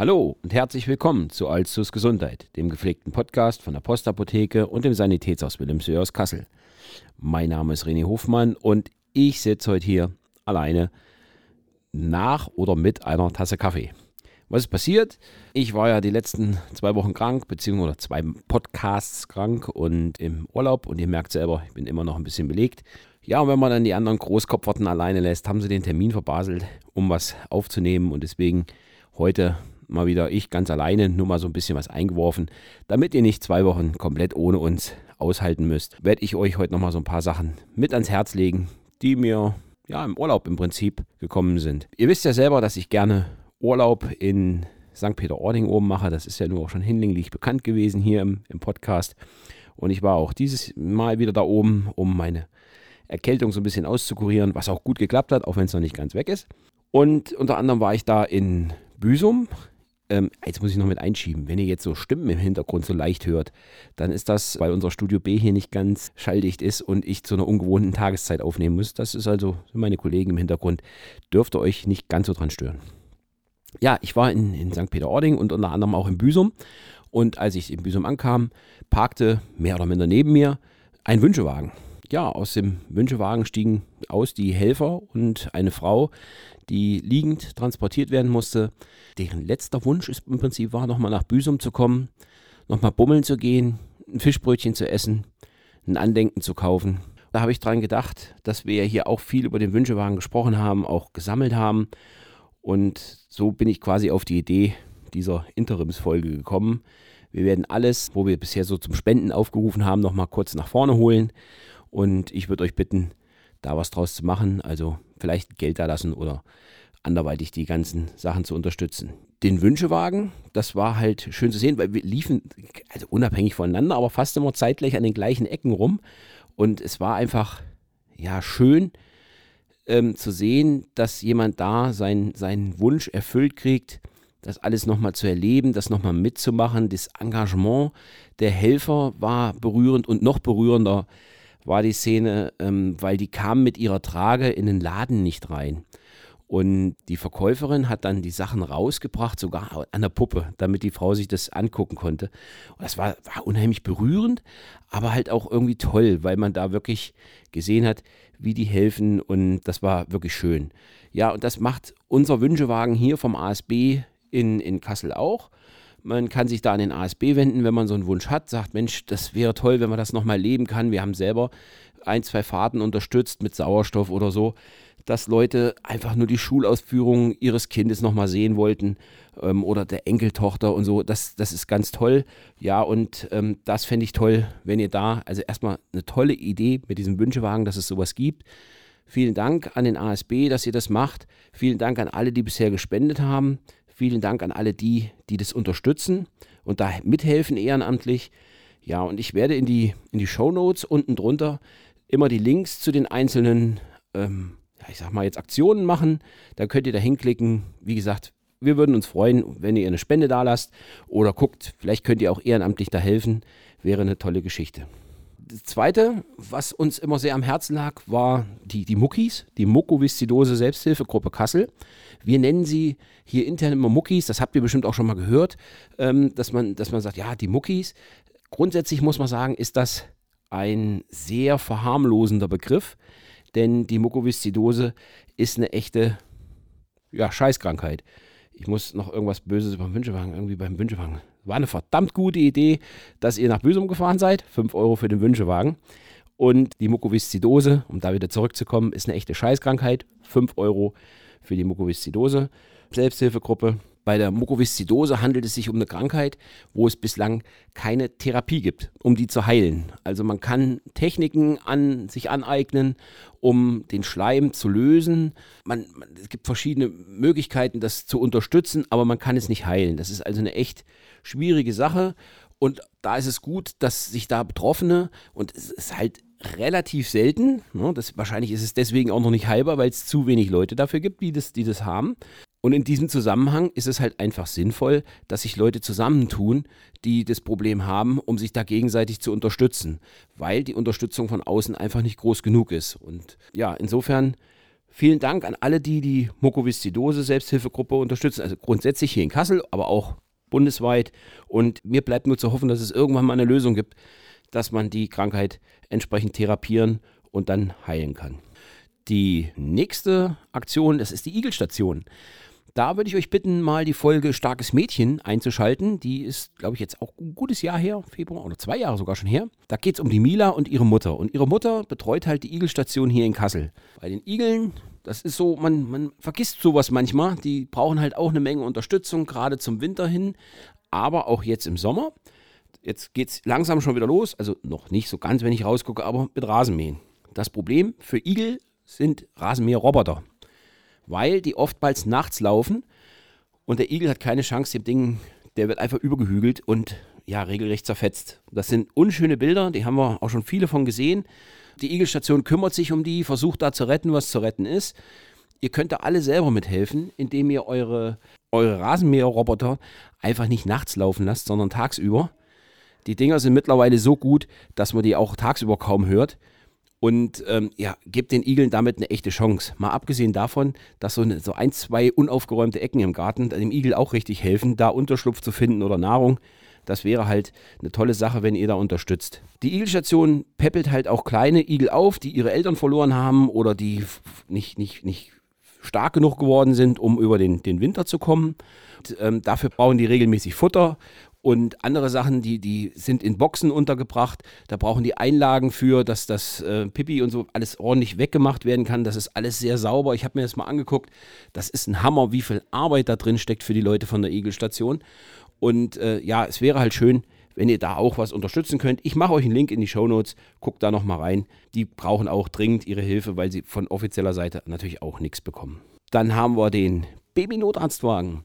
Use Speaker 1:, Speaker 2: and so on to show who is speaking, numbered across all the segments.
Speaker 1: Hallo und herzlich willkommen zu Alzus Gesundheit, dem gepflegten Podcast von der Postapotheke und dem Sanitätshaus Wilhelmshöhe aus Kassel. Mein Name ist René Hofmann und ich sitze heute hier alleine nach oder mit einer Tasse Kaffee. Was ist passiert? Ich war ja die letzten zwei Wochen krank, beziehungsweise zwei Podcasts krank und im Urlaub. Und ihr merkt selber, ich bin immer noch ein bisschen belegt. Ja, und wenn man dann die anderen Großkopferten alleine lässt, haben sie den Termin verbaselt, um was aufzunehmen. Und deswegen heute mal wieder ich ganz alleine, nur mal so ein bisschen was eingeworfen. Damit ihr nicht zwei Wochen komplett ohne uns aushalten müsst, werde ich euch heute nochmal so ein paar Sachen mit ans Herz legen, die mir ja im Urlaub im Prinzip gekommen sind. Ihr wisst ja selber, dass ich gerne Urlaub in St. Peter-Ording oben mache. Das ist ja nur auch schon hinlänglich bekannt gewesen hier im, im Podcast. Und ich war auch dieses Mal wieder da oben, um meine Erkältung so ein bisschen auszukurieren, was auch gut geklappt hat, auch wenn es noch nicht ganz weg ist. Und unter anderem war ich da in Büsum. Ähm, jetzt muss ich noch mit einschieben. Wenn ihr jetzt so Stimmen im Hintergrund so leicht hört, dann ist das, weil unser Studio B hier nicht ganz schalldicht ist und ich zu einer ungewohnten Tageszeit aufnehmen muss. Das ist also meine Kollegen im Hintergrund. Dürft ihr euch nicht ganz so dran stören ja, ich war in, in St. Peter-Ording und unter anderem auch in Büsum. Und als ich in Büsum ankam, parkte mehr oder minder neben mir ein Wünschewagen. Ja, aus dem Wünschewagen stiegen aus die Helfer und eine Frau, die liegend transportiert werden musste. Deren letzter Wunsch ist im Prinzip war, nochmal nach Büsum zu kommen, nochmal bummeln zu gehen, ein Fischbrötchen zu essen, ein Andenken zu kaufen. Da habe ich dran gedacht, dass wir ja hier auch viel über den Wünschewagen gesprochen haben, auch gesammelt haben und so bin ich quasi auf die Idee dieser Interimsfolge gekommen. Wir werden alles, wo wir bisher so zum Spenden aufgerufen haben, nochmal kurz nach vorne holen. Und ich würde euch bitten, da was draus zu machen. Also vielleicht Geld da lassen oder anderweitig die ganzen Sachen zu unterstützen. Den Wünschewagen, das war halt schön zu sehen, weil wir liefen, also unabhängig voneinander, aber fast immer zeitgleich an den gleichen Ecken rum. Und es war einfach, ja, schön, ähm, zu sehen, dass jemand da sein, seinen Wunsch erfüllt kriegt, das alles nochmal zu erleben, das nochmal mitzumachen. Das Engagement der Helfer war berührend und noch berührender war die Szene, ähm, weil die kamen mit ihrer Trage in den Laden nicht rein. Und die Verkäuferin hat dann die Sachen rausgebracht, sogar an der Puppe, damit die Frau sich das angucken konnte. Und das war, war unheimlich berührend, aber halt auch irgendwie toll, weil man da wirklich gesehen hat, wie die helfen und das war wirklich schön. Ja, und das macht unser Wünschewagen hier vom ASB in, in Kassel auch. Man kann sich da an den ASB wenden, wenn man so einen Wunsch hat, sagt, Mensch, das wäre toll, wenn man das nochmal leben kann. Wir haben selber ein, zwei Fahrten unterstützt mit Sauerstoff oder so dass Leute einfach nur die Schulausführungen ihres Kindes nochmal sehen wollten ähm, oder der Enkeltochter und so. Das, das ist ganz toll. Ja, und ähm, das fände ich toll, wenn ihr da, also erstmal eine tolle Idee mit diesem Wünschewagen, dass es sowas gibt. Vielen Dank an den ASB, dass ihr das macht. Vielen Dank an alle, die bisher gespendet haben. Vielen Dank an alle die, die das unterstützen und da mithelfen ehrenamtlich. Ja, und ich werde in die, in die Show Notes unten drunter immer die Links zu den einzelnen ähm, ja, ich sag mal jetzt Aktionen machen. Da könnt ihr da hinklicken. Wie gesagt, wir würden uns freuen, wenn ihr eine Spende da lasst oder guckt, vielleicht könnt ihr auch ehrenamtlich da helfen. Wäre eine tolle Geschichte. Das zweite, was uns immer sehr am Herzen lag, war die, die Muckis, die Mukoviszidose Selbsthilfegruppe Kassel. Wir nennen sie hier intern immer Muckis, das habt ihr bestimmt auch schon mal gehört, ähm, dass, man, dass man sagt, ja, die Muckis. Grundsätzlich muss man sagen, ist das ein sehr verharmlosender Begriff denn die Mukoviszidose ist eine echte ja, Scheißkrankheit. Ich muss noch irgendwas Böses beim Wünschewagen, irgendwie beim Wünschewagen. War eine verdammt gute Idee, dass ihr nach Büsum gefahren seid. 5 Euro für den Wünschewagen. Und die Mukoviszidose, um da wieder zurückzukommen, ist eine echte Scheißkrankheit. 5 Euro für die Mukoviszidose. Selbsthilfegruppe bei der Mukoviszidose handelt es sich um eine Krankheit, wo es bislang keine Therapie gibt, um die zu heilen. Also man kann Techniken an sich aneignen, um den Schleim zu lösen. Man, man, es gibt verschiedene Möglichkeiten, das zu unterstützen, aber man kann es nicht heilen. Das ist also eine echt schwierige Sache. Und da ist es gut, dass sich da Betroffene, und es ist halt relativ selten, ne, das, wahrscheinlich ist es deswegen auch noch nicht heilbar, weil es zu wenig Leute dafür gibt, die das, die das haben, und in diesem Zusammenhang ist es halt einfach sinnvoll, dass sich Leute zusammentun, die das Problem haben, um sich da gegenseitig zu unterstützen, weil die Unterstützung von außen einfach nicht groß genug ist. Und ja, insofern Vielen Dank an alle, die die Mukoviszidose Selbsthilfegruppe unterstützen. Also grundsätzlich hier in Kassel, aber auch bundesweit. Und mir bleibt nur zu hoffen, dass es irgendwann mal eine Lösung gibt, dass man die Krankheit entsprechend therapieren und dann heilen kann. Die nächste Aktion, das ist die Igelstation. Da würde ich euch bitten, mal die Folge Starkes Mädchen einzuschalten. Die ist, glaube ich, jetzt auch ein gutes Jahr her, Februar oder zwei Jahre sogar schon her. Da geht es um die Mila und ihre Mutter. Und ihre Mutter betreut halt die Igelstation hier in Kassel. Bei den Igeln, das ist so, man, man vergisst sowas manchmal. Die brauchen halt auch eine Menge Unterstützung, gerade zum Winter hin, aber auch jetzt im Sommer. Jetzt geht es langsam schon wieder los, also noch nicht so ganz, wenn ich rausgucke, aber mit Rasenmähen. Das Problem für Igel sind Rasenmäherroboter weil die oftmals nachts laufen und der Igel hat keine Chance, dem Ding, der wird einfach übergehügelt und ja, regelrecht zerfetzt. Das sind unschöne Bilder, die haben wir auch schon viele von gesehen. Die Igelstation kümmert sich um die, versucht da zu retten, was zu retten ist. Ihr könnt da alle selber mithelfen, indem ihr eure, eure Rasenmäherroboter einfach nicht nachts laufen lasst, sondern tagsüber. Die Dinger sind mittlerweile so gut, dass man die auch tagsüber kaum hört und ähm, ja, gibt den Igeln damit eine echte Chance. Mal abgesehen davon, dass so, eine, so ein, zwei unaufgeräumte Ecken im Garten dem Igel auch richtig helfen, da Unterschlupf zu finden oder Nahrung. Das wäre halt eine tolle Sache, wenn ihr da unterstützt. Die Igelstation peppelt halt auch kleine Igel auf, die ihre Eltern verloren haben oder die nicht, nicht, nicht stark genug geworden sind, um über den, den Winter zu kommen. Und, ähm, dafür brauchen die regelmäßig Futter und andere Sachen, die, die sind in Boxen untergebracht. Da brauchen die Einlagen für, dass das äh, Pipi und so alles ordentlich weggemacht werden kann. Das ist alles sehr sauber. Ich habe mir das mal angeguckt. Das ist ein Hammer, wie viel Arbeit da drin steckt für die Leute von der Igelstation. Und äh, ja, es wäre halt schön, wenn ihr da auch was unterstützen könnt. Ich mache euch einen Link in die Show Notes. Guckt da nochmal rein. Die brauchen auch dringend ihre Hilfe, weil sie von offizieller Seite natürlich auch nichts bekommen. Dann haben wir den Baby-Notarztwagen.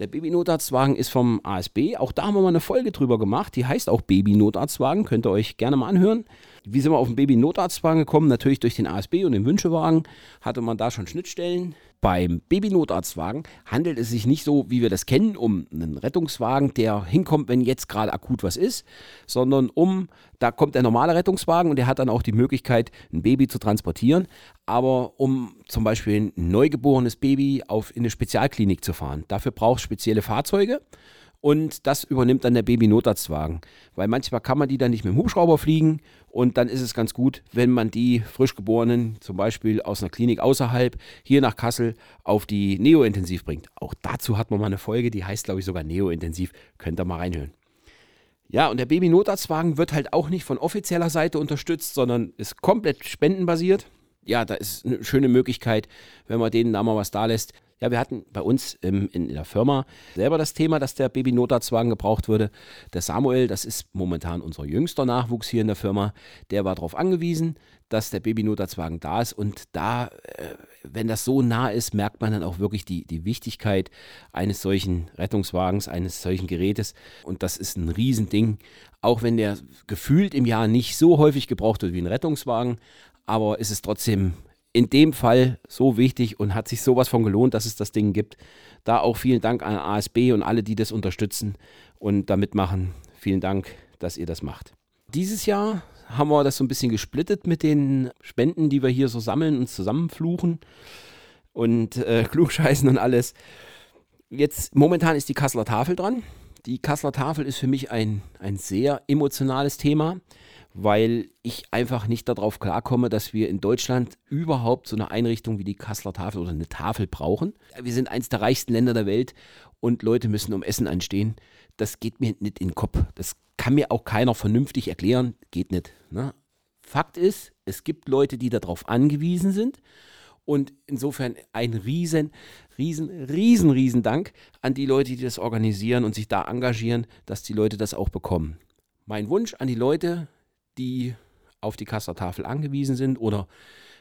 Speaker 1: Der Baby-Notarztwagen ist vom ASB. Auch da haben wir mal eine Folge drüber gemacht. Die heißt auch Baby-Notarztwagen. Könnt ihr euch gerne mal anhören. Wie sind wir auf den Baby-Notarztwagen gekommen? Natürlich durch den ASB und den Wünschewagen. Hatte man da schon Schnittstellen. Beim Baby-Notarztwagen handelt es sich nicht so, wie wir das kennen, um einen Rettungswagen, der hinkommt, wenn jetzt gerade akut was ist, sondern um, da kommt der normale Rettungswagen und der hat dann auch die Möglichkeit, ein Baby zu transportieren, aber um zum Beispiel ein neugeborenes Baby auf, in eine Spezialklinik zu fahren. Dafür braucht es spezielle Fahrzeuge und das übernimmt dann der Baby-Notarztwagen. Weil manchmal kann man die dann nicht mit dem Hubschrauber fliegen und dann ist es ganz gut, wenn man die Frischgeborenen zum Beispiel aus einer Klinik außerhalb hier nach Kassel auf die Neo-Intensiv bringt. Auch dazu hat man mal eine Folge, die heißt glaube ich sogar Neo-Intensiv. Könnt ihr mal reinhören. Ja, und der Baby-Notarztwagen wird halt auch nicht von offizieller Seite unterstützt, sondern ist komplett spendenbasiert. Ja, da ist eine schöne Möglichkeit, wenn man denen da mal was da lässt. Ja, wir hatten bei uns ähm, in, der Firma selber das Thema, dass der Baby-Notarztwagen gebraucht würde. Der Samuel, das ist momentan unser jüngster Nachwuchs hier in der Firma, der war darauf angewiesen, dass der Baby-Notarztwagen da ist. Und da, äh, wenn das so nah ist, merkt man dann auch wirklich die, die Wichtigkeit eines solchen Rettungswagens, eines solchen Gerätes. Und das ist ein Riesending. Auch wenn der gefühlt im Jahr nicht so häufig gebraucht wird wie ein Rettungswagen, aber ist es trotzdem in dem Fall so wichtig und hat sich sowas von gelohnt, dass es das Ding gibt. Da auch vielen Dank an ASB und alle, die das unterstützen und da mitmachen. Vielen Dank, dass ihr das macht. Dieses Jahr haben wir das so ein bisschen gesplittet mit den Spenden, die wir hier so sammeln und zusammenfluchen und äh, klugscheißen und alles. Jetzt momentan ist die Kasseler Tafel dran. Die Kasseler Tafel ist für mich ein, ein sehr emotionales Thema weil ich einfach nicht darauf klarkomme, dass wir in Deutschland überhaupt so eine Einrichtung wie die Kasseler Tafel oder eine Tafel brauchen. Wir sind eins der reichsten Länder der Welt und Leute müssen um Essen anstehen. Das geht mir nicht in den Kopf. Das kann mir auch keiner vernünftig erklären. Geht nicht. Ne? Fakt ist, es gibt Leute, die darauf angewiesen sind. Und insofern ein riesen, riesen, riesen, riesen Dank an die Leute, die das organisieren und sich da engagieren, dass die Leute das auch bekommen. Mein Wunsch an die Leute, die auf die Kassertafel angewiesen sind oder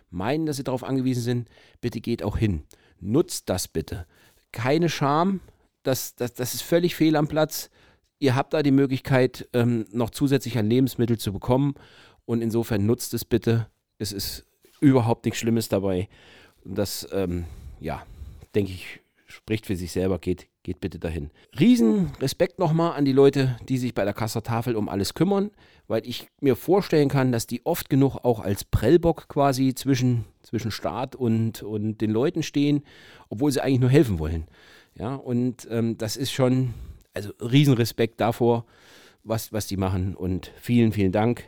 Speaker 1: meinen, dass sie darauf angewiesen sind, bitte geht auch hin. Nutzt das bitte. Keine Scham, das, das, das ist völlig fehl am Platz. Ihr habt da die Möglichkeit, ähm, noch zusätzlich ein Lebensmittel zu bekommen und insofern nutzt es bitte. Es ist überhaupt nichts Schlimmes dabei. Und das, ähm, ja, denke ich, spricht für sich selber. Geht, geht bitte dahin. Riesen Respekt nochmal an die Leute, die sich bei der Kassertafel um alles kümmern, weil ich mir vorstellen kann, dass die oft genug auch als Prellbock quasi zwischen, zwischen Staat und, und den Leuten stehen, obwohl sie eigentlich nur helfen wollen. Ja, und ähm, das ist schon, also Riesenrespekt davor, was, was die machen und vielen, vielen Dank.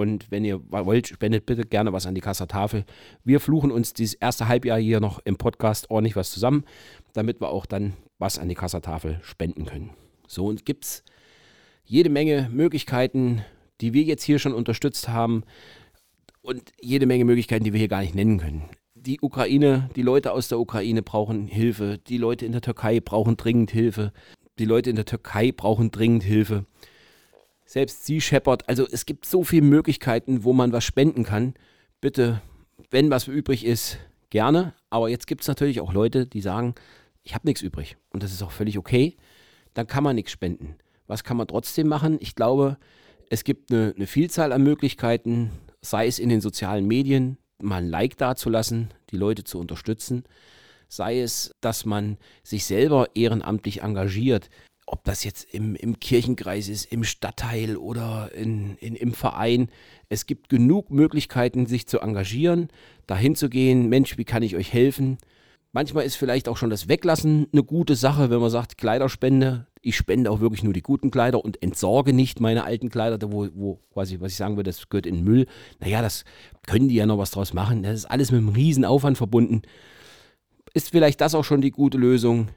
Speaker 1: Und wenn ihr wollt, spendet bitte gerne was an die Kassertafel. Wir fluchen uns dieses erste Halbjahr hier noch im Podcast ordentlich was zusammen, damit wir auch dann was an die Kassertafel spenden können. So, und gibt es jede Menge Möglichkeiten, die wir jetzt hier schon unterstützt haben und jede Menge Möglichkeiten, die wir hier gar nicht nennen können. Die Ukraine, die Leute aus der Ukraine brauchen Hilfe, die Leute in der Türkei brauchen dringend Hilfe, die Leute in der Türkei brauchen dringend Hilfe. Selbst sie scheppert. Also es gibt so viele Möglichkeiten, wo man was spenden kann. Bitte, wenn was übrig ist, gerne. Aber jetzt gibt es natürlich auch Leute, die sagen, ich habe nichts übrig und das ist auch völlig okay, dann kann man nichts spenden. Was kann man trotzdem machen? Ich glaube, es gibt eine, eine Vielzahl an Möglichkeiten, sei es in den sozialen Medien, mal ein Like dazulassen, die Leute zu unterstützen, sei es, dass man sich selber ehrenamtlich engagiert, ob das jetzt im, im Kirchenkreis ist, im Stadtteil oder in, in, im Verein. Es gibt genug Möglichkeiten, sich zu engagieren, dahin zu gehen, Mensch, wie kann ich euch helfen? Manchmal ist vielleicht auch schon das Weglassen eine gute Sache, wenn man sagt, Kleiderspende. Ich spende auch wirklich nur die guten Kleider und entsorge nicht meine alten Kleider, wo, wo quasi, was ich sagen würde, das gehört in Müll. Naja, das können die ja noch was draus machen. Das ist alles mit einem riesen Aufwand verbunden. Ist vielleicht das auch schon die gute Lösung?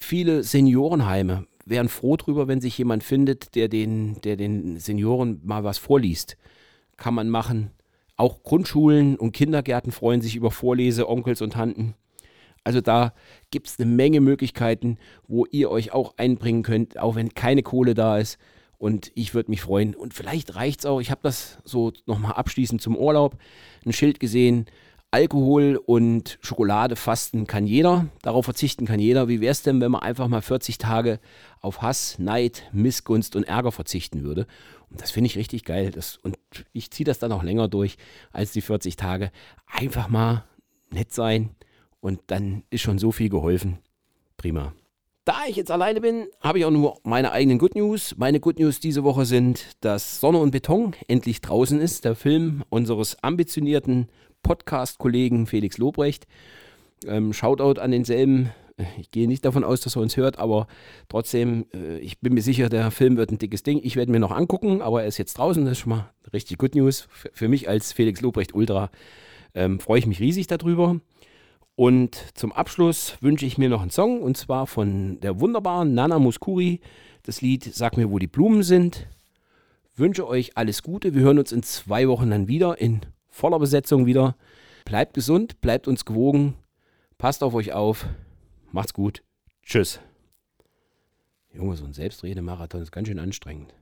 Speaker 1: Viele Seniorenheime wären froh drüber, wenn sich jemand findet, der den, der den Senioren mal was vorliest. Kann man machen. Auch Grundschulen und Kindergärten freuen sich über Vorlese, Onkels und Tanten. Also da gibt es eine Menge Möglichkeiten, wo ihr euch auch einbringen könnt, auch wenn keine Kohle da ist. Und ich würde mich freuen. Und vielleicht reicht es auch. Ich habe das so nochmal abschließend zum Urlaub. Ein Schild gesehen. Alkohol und Schokolade fasten kann jeder. Darauf verzichten kann jeder. Wie wäre es denn, wenn man einfach mal 40 Tage auf Hass, Neid, Missgunst und Ärger verzichten würde? Und das finde ich richtig geil. Das, und ich ziehe das dann auch länger durch als die 40 Tage. Einfach mal nett sein und dann ist schon so viel geholfen. Prima. Da ich jetzt alleine bin, habe ich auch nur meine eigenen Good News. Meine Good News diese Woche sind, dass Sonne und Beton endlich draußen ist. Der Film unseres ambitionierten Podcast-Kollegen Felix Lobrecht. Ähm, Shoutout an denselben. Ich gehe nicht davon aus, dass er uns hört, aber trotzdem, äh, ich bin mir sicher, der Film wird ein dickes Ding. Ich werde mir noch angucken, aber er ist jetzt draußen. Das ist schon mal richtig Good News. Für, für mich als Felix Lobrecht Ultra ähm, freue ich mich riesig darüber. Und zum Abschluss wünsche ich mir noch einen Song und zwar von der wunderbaren Nana Muskuri. Das Lied Sag mir, wo die Blumen sind. Wünsche euch alles Gute. Wir hören uns in zwei Wochen dann wieder in voller Besetzung wieder. Bleibt gesund, bleibt uns gewogen. Passt auf euch auf. Macht's gut. Tschüss. Junge, so ein Selbstredemarathon ist ganz schön anstrengend.